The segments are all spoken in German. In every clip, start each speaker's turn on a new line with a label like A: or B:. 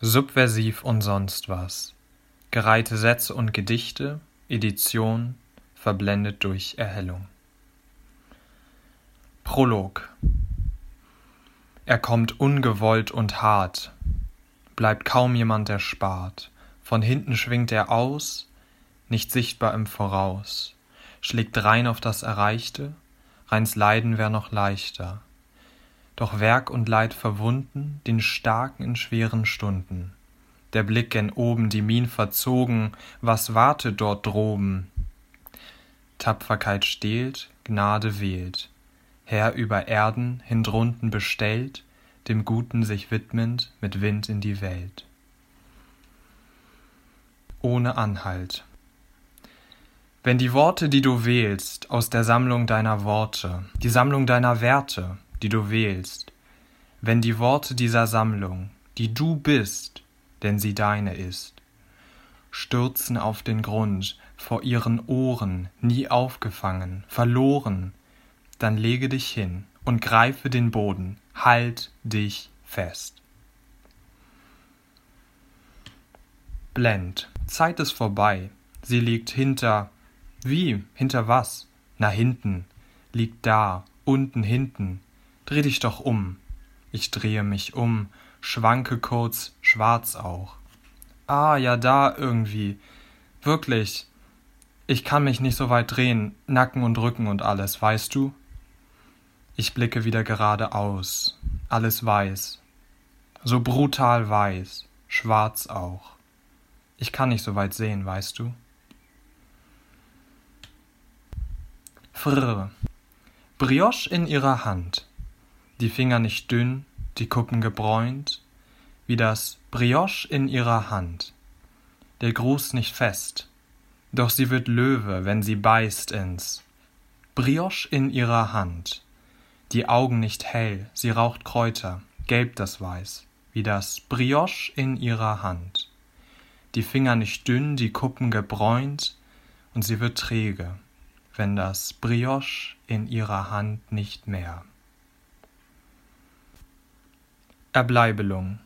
A: Subversiv und sonst was. Gereihte Sätze und Gedichte, Edition, verblendet durch Erhellung. Prolog Er kommt ungewollt und hart, bleibt kaum jemand erspart. Von hinten schwingt er aus, nicht sichtbar im Voraus, schlägt rein auf das Erreichte, reins Leiden wär noch leichter doch Werk und Leid verwunden, den Starken in schweren Stunden. Der Blick gen oben, die Mien verzogen, was wartet dort droben? Tapferkeit stehlt, Gnade wählt, Herr über Erden, hindrunten bestellt, dem Guten sich widmend, mit Wind in die Welt. Ohne Anhalt. Wenn die Worte, die du wählst, aus der Sammlung deiner Worte, die Sammlung deiner Werte, die du wählst, wenn die Worte dieser Sammlung, die du bist, denn sie deine ist, stürzen auf den Grund, vor ihren Ohren, nie aufgefangen, verloren, dann lege dich hin und greife den Boden, halt dich fest. Blend, Zeit ist vorbei, sie liegt hinter, wie, hinter was? Na hinten, liegt da, unten hinten, Dreh dich doch um. Ich drehe mich um, schwanke kurz, schwarz auch. Ah, ja, da irgendwie. Wirklich. Ich kann mich nicht so weit drehen, Nacken und Rücken und alles, weißt du? Ich blicke wieder geradeaus. Alles weiß. So brutal weiß, schwarz auch. Ich kann nicht so weit sehen, weißt du? Frrr. Brioche in ihrer Hand die Finger nicht dünn, die Kuppen gebräunt, wie das Brioche in ihrer Hand. Der Gruß nicht fest, doch sie wird Löwe, wenn sie beißt ins Brioche in ihrer Hand. Die Augen nicht hell, sie raucht Kräuter, gelb das Weiß, wie das Brioche in ihrer Hand. Die Finger nicht dünn, die Kuppen gebräunt, und sie wird träge, wenn das Brioche in ihrer Hand nicht mehr. Erbleibelung.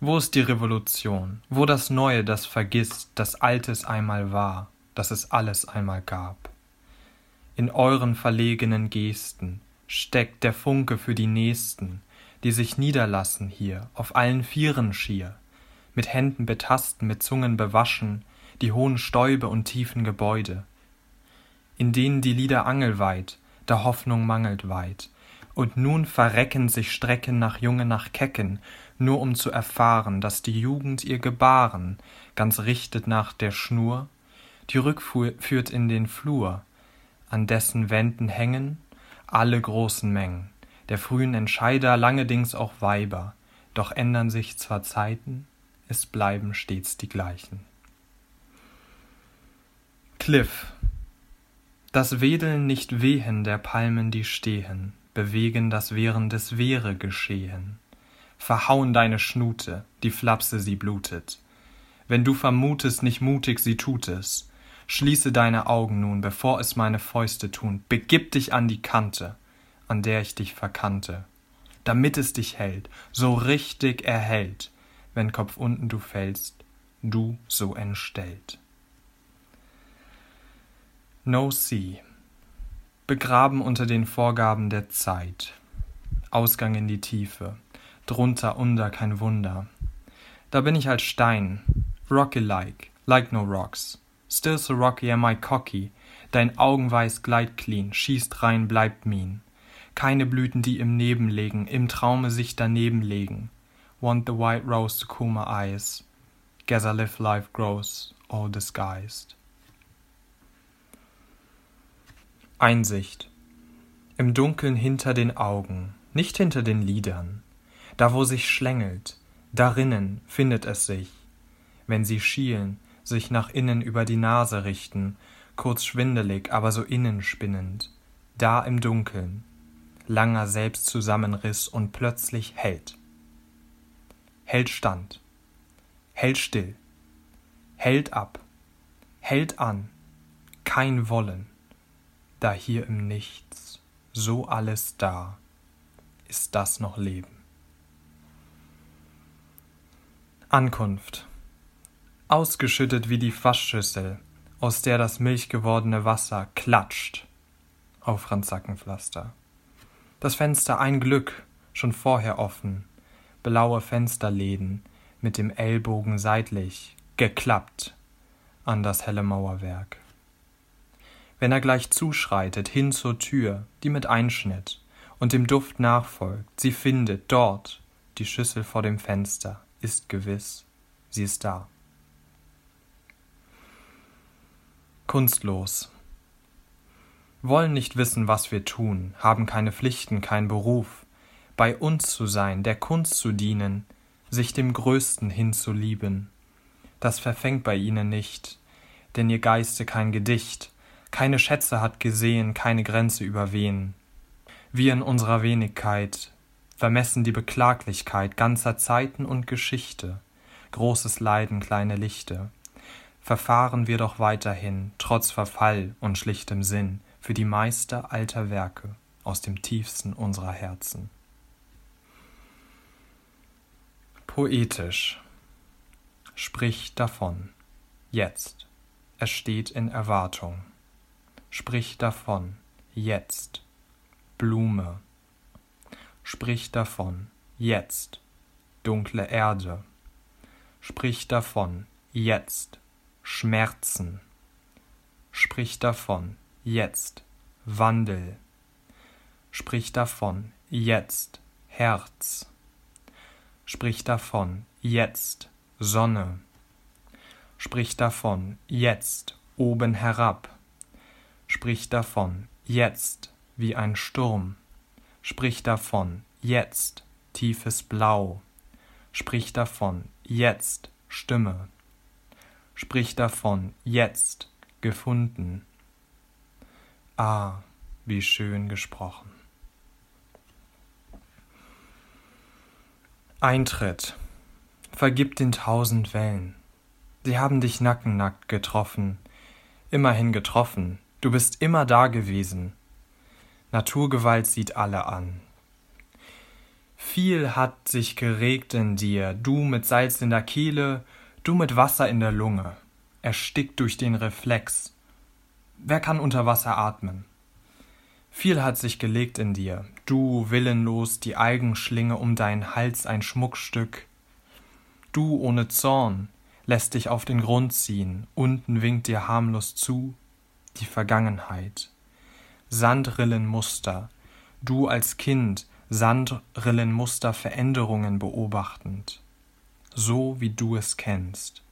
A: Wo ist die Revolution? Wo das Neue, das vergisst, das Altes einmal war, dass es alles einmal gab? In euren verlegenen Gesten steckt der Funke für die Nächsten, die sich niederlassen hier, auf allen Vieren schier, mit Händen betasten, mit Zungen bewaschen, die hohen Stäube und tiefen Gebäude, in denen die Lieder angelweit, der Hoffnung mangelt weit, und nun verrecken sich Strecken nach Junge nach Kecken, nur um zu erfahren, dass die Jugend ihr Gebaren ganz richtet nach der Schnur, die Rückfuhr führt in den Flur, an dessen Wänden hängen alle großen Mengen, der frühen Entscheider langedings auch Weiber, doch ändern sich zwar Zeiten, es bleiben stets die gleichen. Cliff. Das Wedeln nicht wehen der Palmen, die stehen, bewegen das während des Wäre geschehen. Verhauen deine Schnute, die Flapse sie blutet. Wenn du vermutest, nicht mutig sie tut es. Schließe deine Augen nun, bevor es meine Fäuste tun. Begib dich an die Kante, an der ich dich verkannte, damit es dich hält, so richtig erhält, wenn Kopf unten du fällst, du so entstellt. No Sea begraben unter den Vorgaben der Zeit. Ausgang in die Tiefe, drunter, unter kein Wunder. Da bin ich als Stein, rocky-like, like no rocks. Still so rocky am I cocky, dein Augenweiß gleit clean, schießt rein, bleibt mean. Keine Blüten, die im Neben legen, im Traume sich daneben legen. Want the white rose to cool my eyes. Guess I live life grows, all disguised. Einsicht. Im Dunkeln hinter den Augen, nicht hinter den Lidern. Da wo sich schlängelt, darinnen findet es sich. Wenn sie schielen, sich nach innen über die Nase richten, kurz schwindelig, aber so innen spinnend. Da im Dunkeln, langer Selbstzusammenriss und plötzlich hält. Hält stand, hält still, hält ab, hält an, kein Wollen da hier im Nichts so alles da, ist das noch Leben. Ankunft. Ausgeschüttet wie die Fassschüssel, aus der das milchgewordene Wasser klatscht auf Franz Sackenpflaster. Das Fenster ein Glück, schon vorher offen, blaue Fensterläden mit dem Ellbogen seitlich, geklappt an das helle Mauerwerk. Wenn er gleich zuschreitet hin zur Tür, die mit Einschnitt und dem Duft nachfolgt, sie findet dort die Schüssel vor dem Fenster, ist gewiss, sie ist da. Kunstlos. Wollen nicht wissen, was wir tun, haben keine Pflichten, keinen Beruf, bei uns zu sein, der Kunst zu dienen, sich dem Größten hinzulieben. Das verfängt bei ihnen nicht, denn ihr Geiste kein Gedicht, keine Schätze hat gesehen, keine Grenze überwehen. Wir in unserer Wenigkeit vermessen die Beklaglichkeit ganzer Zeiten und Geschichte, großes Leiden, kleine Lichte. Verfahren wir doch weiterhin, trotz Verfall und schlichtem Sinn, für die Meister alter Werke aus dem tiefsten unserer Herzen. Poetisch. Sprich davon. Jetzt. Es steht in Erwartung. Sprich davon. Jetzt. Blume Sprich davon, jetzt, dunkle Erde. Sprich davon, jetzt, Schmerzen. Sprich davon, jetzt, Wandel. Sprich davon, jetzt, Herz. Sprich davon, jetzt, Sonne. Sprich davon, jetzt, oben herab. Sprich davon, jetzt, wie ein Sturm. Sprich davon, jetzt, tiefes Blau. Sprich davon, jetzt, Stimme. Sprich davon, jetzt, gefunden. Ah, wie schön gesprochen. Eintritt. Vergib den tausend Wellen. Sie haben dich nackennackt getroffen. Immerhin getroffen. Du bist immer da gewesen. Naturgewalt sieht alle an. Viel hat sich geregt in dir, du mit Salz in der Kehle, du mit Wasser in der Lunge, erstickt durch den Reflex. Wer kann unter Wasser atmen? Viel hat sich gelegt in dir, du willenlos die Algenschlinge um deinen Hals ein Schmuckstück. Du ohne Zorn lässt dich auf den Grund ziehen, unten winkt dir harmlos zu die Vergangenheit. Sandrillenmuster, du als Kind Sandrillenmuster Veränderungen beobachtend, so wie du es kennst.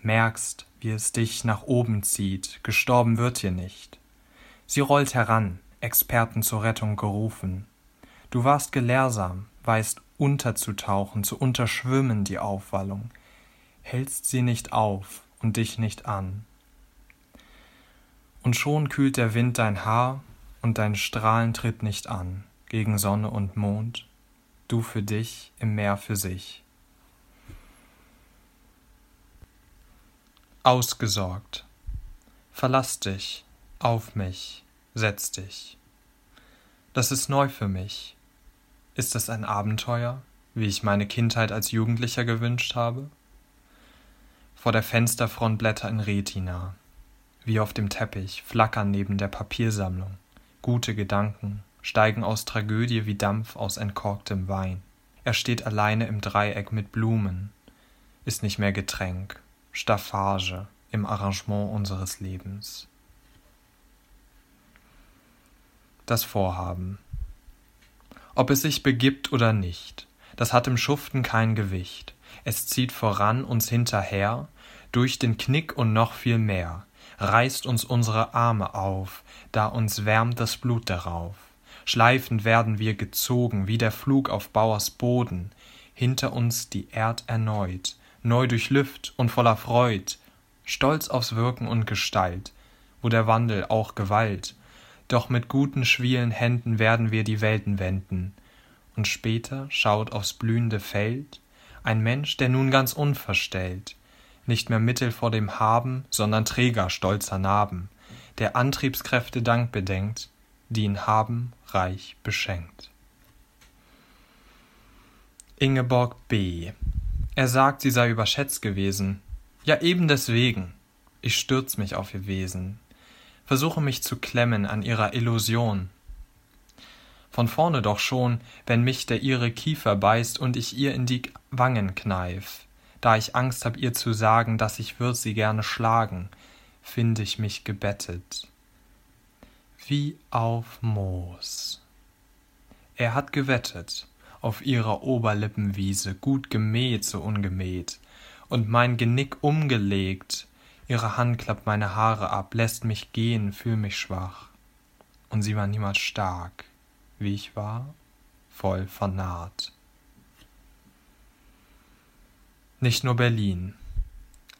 A: Merkst, wie es dich nach oben zieht, gestorben wird dir nicht. Sie rollt heran, Experten zur Rettung gerufen. Du warst gelehrsam, weißt unterzutauchen, zu unterschwimmen die Aufwallung, hältst sie nicht auf und dich nicht an und schon kühlt der Wind dein Haar und dein Strahlen tritt nicht an gegen Sonne und Mond, du für dich im Meer für sich. Ausgesorgt. Verlass dich, auf mich, setz dich. Das ist neu für mich. Ist es ein Abenteuer, wie ich meine Kindheit als Jugendlicher gewünscht habe? Vor der Fensterfront Blätter in Retina, wie auf dem Teppich, flackern neben der Papiersammlung. Gute Gedanken steigen aus Tragödie wie Dampf aus entkorktem Wein. Er steht alleine im Dreieck mit Blumen, ist nicht mehr Getränk, Staffage im Arrangement unseres Lebens. Das Vorhaben. Ob es sich begibt oder nicht, das hat im Schuften kein Gewicht. Es zieht voran uns hinterher, durch den Knick und noch viel mehr, reißt uns unsere Arme auf, da uns wärmt das Blut darauf. Schleifend werden wir gezogen, wie der Flug auf Bauers Boden, hinter uns die Erd erneut, neu durchlüft und voller Freud, stolz aufs Wirken und Gestalt, wo der Wandel auch Gewalt, doch mit guten schwielen Händen werden wir die Welten wenden, und später schaut aufs blühende Feld ein Mensch, der nun ganz unverstellt nicht mehr Mittel vor dem Haben, sondern Träger stolzer Narben, der Antriebskräfte Dank bedenkt, die ihn haben reich beschenkt. Ingeborg B. Er sagt, sie sei überschätzt gewesen. Ja, eben deswegen. Ich stürz mich auf ihr Wesen, versuche mich zu klemmen an ihrer Illusion. Von vorne doch schon, wenn mich der ihre Kiefer beißt und ich ihr in die Wangen kneif, da ich Angst hab ihr zu sagen, dass ich würd sie gerne schlagen, find ich mich gebettet. Wie auf Moos. Er hat gewettet, auf ihrer Oberlippenwiese, gut gemäht, so ungemäht, und mein Genick umgelegt, Ihre Hand klappt meine Haare ab, lässt mich gehen, fühl mich schwach. Und sie war niemals stark, wie ich war, voll vernarrt. Nicht nur Berlin.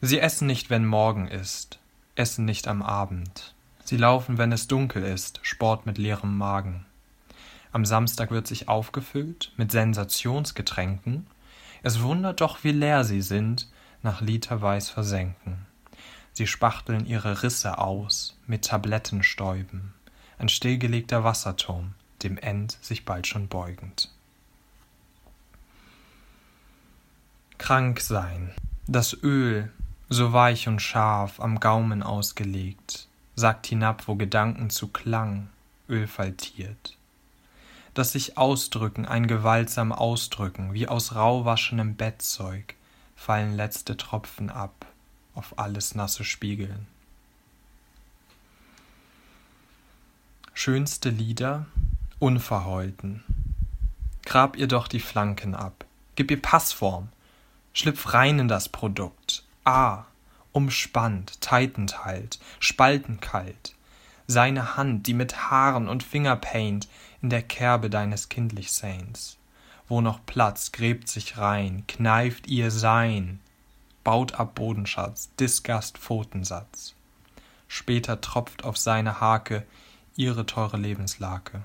A: Sie essen nicht, wenn Morgen ist, essen nicht am Abend. Sie laufen, wenn es dunkel ist, Sport mit leerem Magen. Am Samstag wird sich aufgefüllt mit Sensationsgetränken. Es wundert doch, wie leer sie sind, nach literweis versenken. Sie spachteln ihre Risse aus mit Tablettenstäuben, ein stillgelegter Wasserturm, dem End sich bald schon beugend. Krank sein, das Öl, so weich und scharf, am Gaumen ausgelegt, sagt hinab, wo Gedanken zu Klang, Öl faltiert. Das sich ausdrücken, ein gewaltsam Ausdrücken, wie aus rauwaschenem Bettzeug, fallen letzte Tropfen ab auf alles nasse Spiegeln. Schönste Lieder, unverheulten. Grab ihr doch die Flanken ab, gib ihr Passform, schlüpf rein in das Produkt. Ah, umspannt, teitend halt, spaltenkalt. Seine Hand, die mit Haaren und Fingerpaint in der Kerbe deines kindlich Saints. Wo noch Platz, gräbt sich rein, kneift ihr Sein, baut ab Bodenschatz, Disgast Pfotensatz. Später tropft auf seine Hake ihre teure Lebenslake.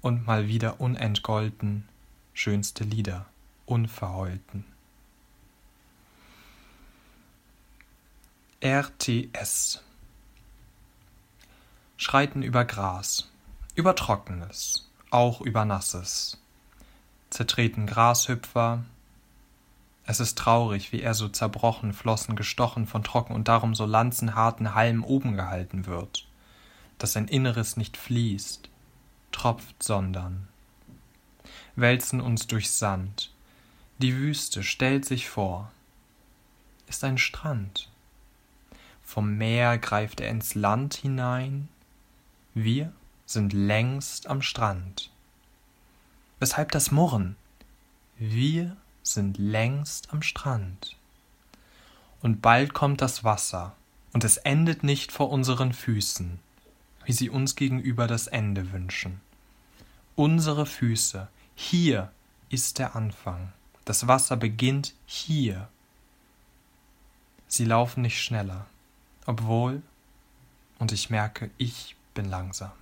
A: Und mal wieder unentgolten, schönste Lieder, unverheulten. RTS Schreiten über Gras, über Trockenes, auch über Nasses. Zertreten Grashüpfer, es ist traurig, wie er so zerbrochen, Flossen gestochen von trocken und darum so lanzenharten Halm oben gehalten wird, dass sein Inneres nicht fließt, tropft, sondern wälzen uns durch Sand. Die Wüste stellt sich vor, ist ein Strand. Vom Meer greift er ins Land hinein, wir sind längst am Strand. Weshalb das Murren? Wir sind längst am Strand. Und bald kommt das Wasser, und es endet nicht vor unseren Füßen, wie sie uns gegenüber das Ende wünschen. Unsere Füße, hier ist der Anfang. Das Wasser beginnt hier. Sie laufen nicht schneller, obwohl, und ich merke, ich bin langsam.